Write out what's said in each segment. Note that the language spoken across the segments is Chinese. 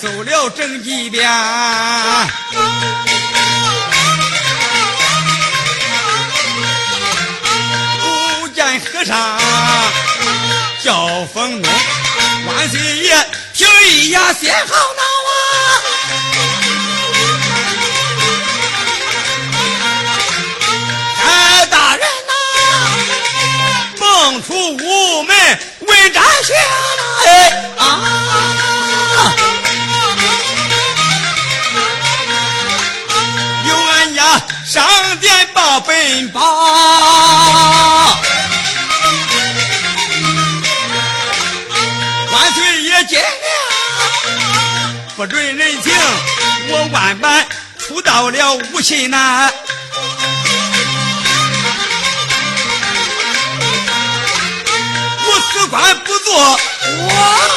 走了整几遍，不见和尚叫风魔，万岁爷听一呀先好恼啊！哎，大人呐，蹦出屋门问斩相，哎啊！上殿把本报，万岁爷见不准人情，我万般出到了无心难。我死官不做，我。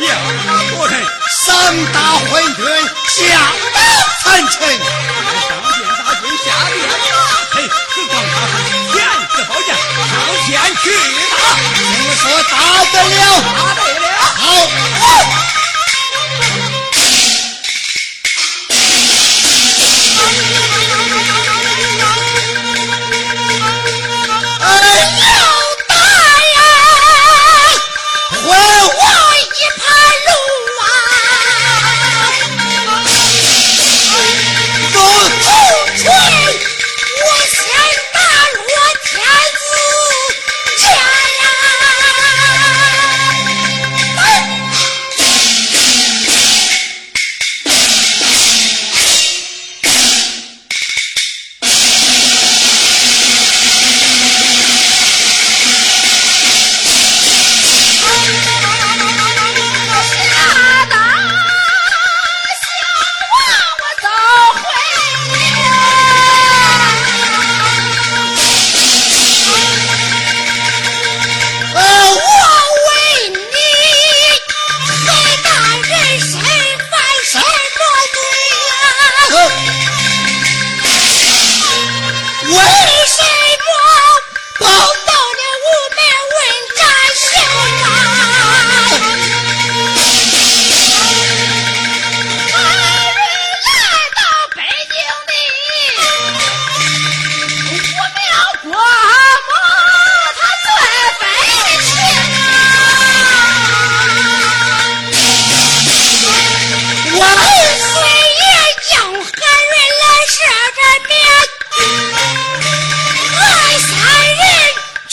要国人上打昏君，下打贪臣。上殿打君，下殿打臣。哼哼，天子保驾，刀剑去打，你说打得了？打得了？好。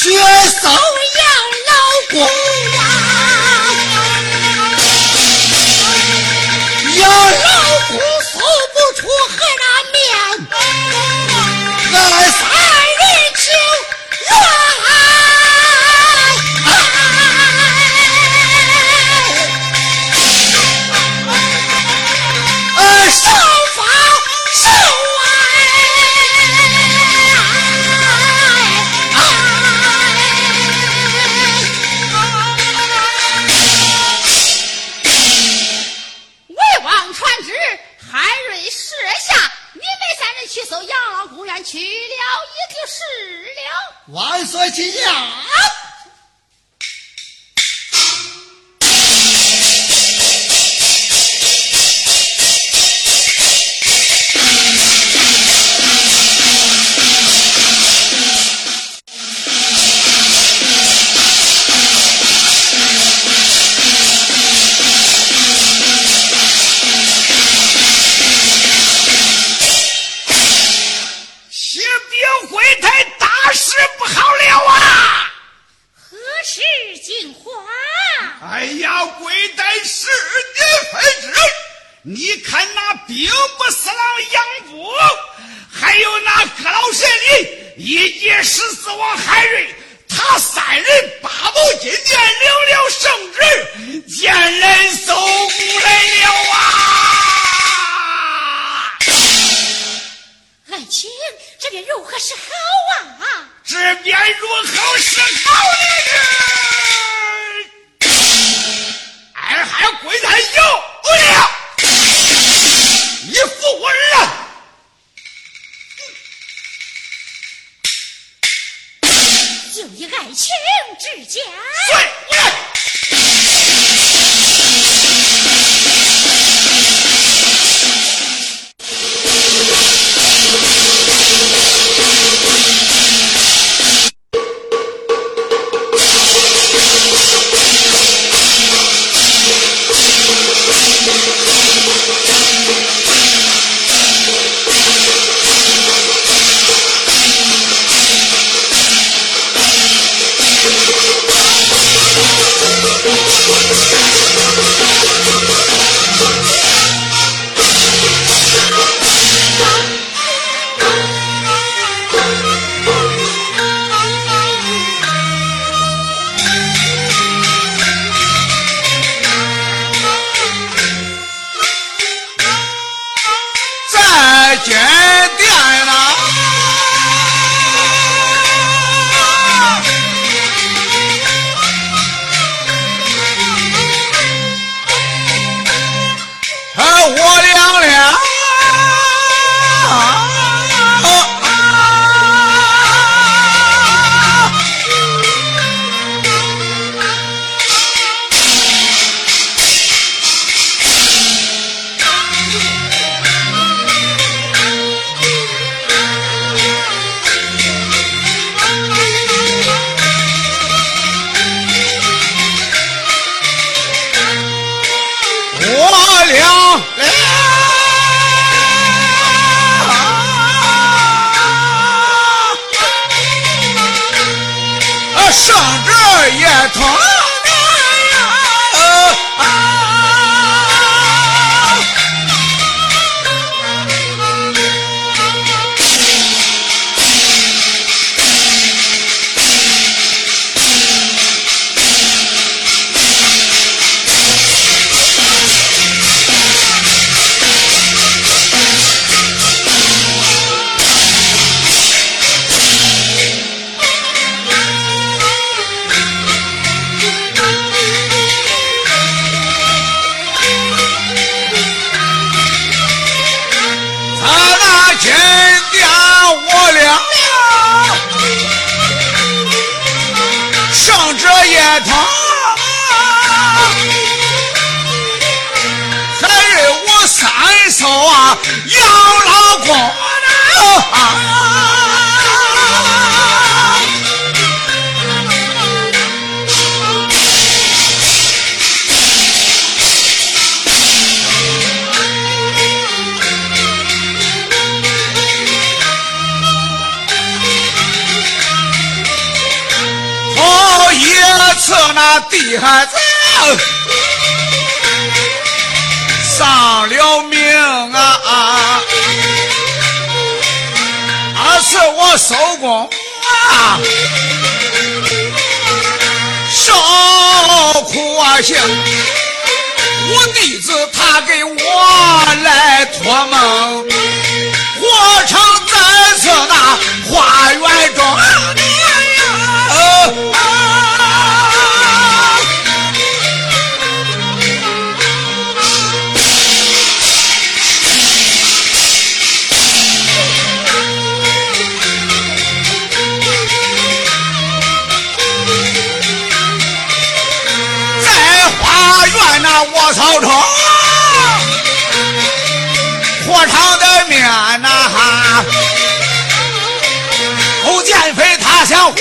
也嫂养老公啊养老公送不出河南去了也就是了。万岁吉祥哎呀，跪在十年份日，你看那兵部侍郎杨武，还有那阁老神灵以及十四王海瑞，他三人八宝金殿领了圣旨，见人送来了啊。爱卿这边如何是好啊？这边如何是好呢？就以爱情之家。三嫂啊杨老公啊。头一次那地孩子上啊！啊，啊是我收工。啊，受苦啊行，我弟子他给我来托梦，哈，欧建飞他想活，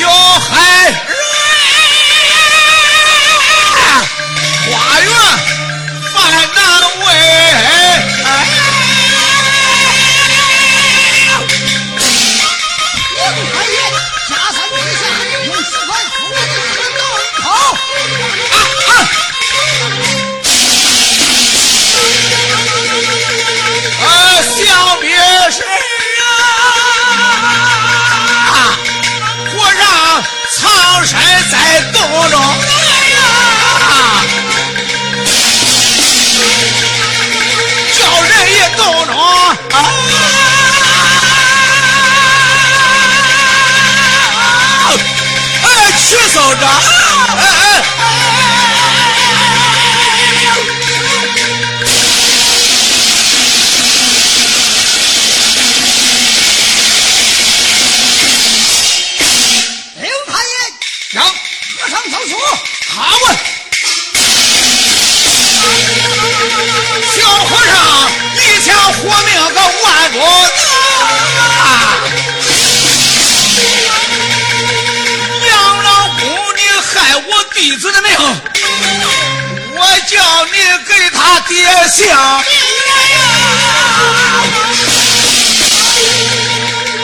哟嗨。子的命，我叫你给他爹想。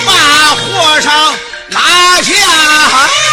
把和尚拉下。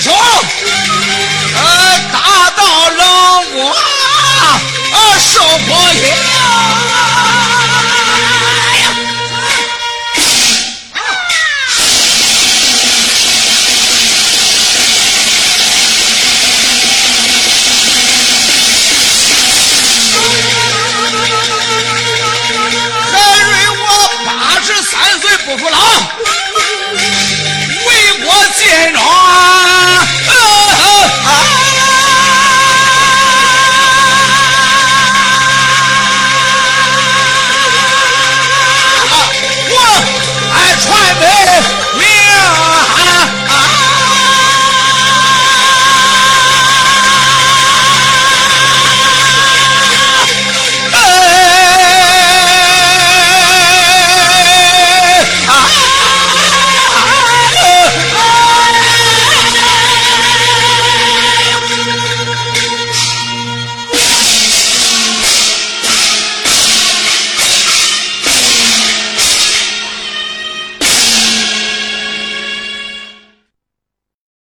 手？呃，大刀让我，受苦呀！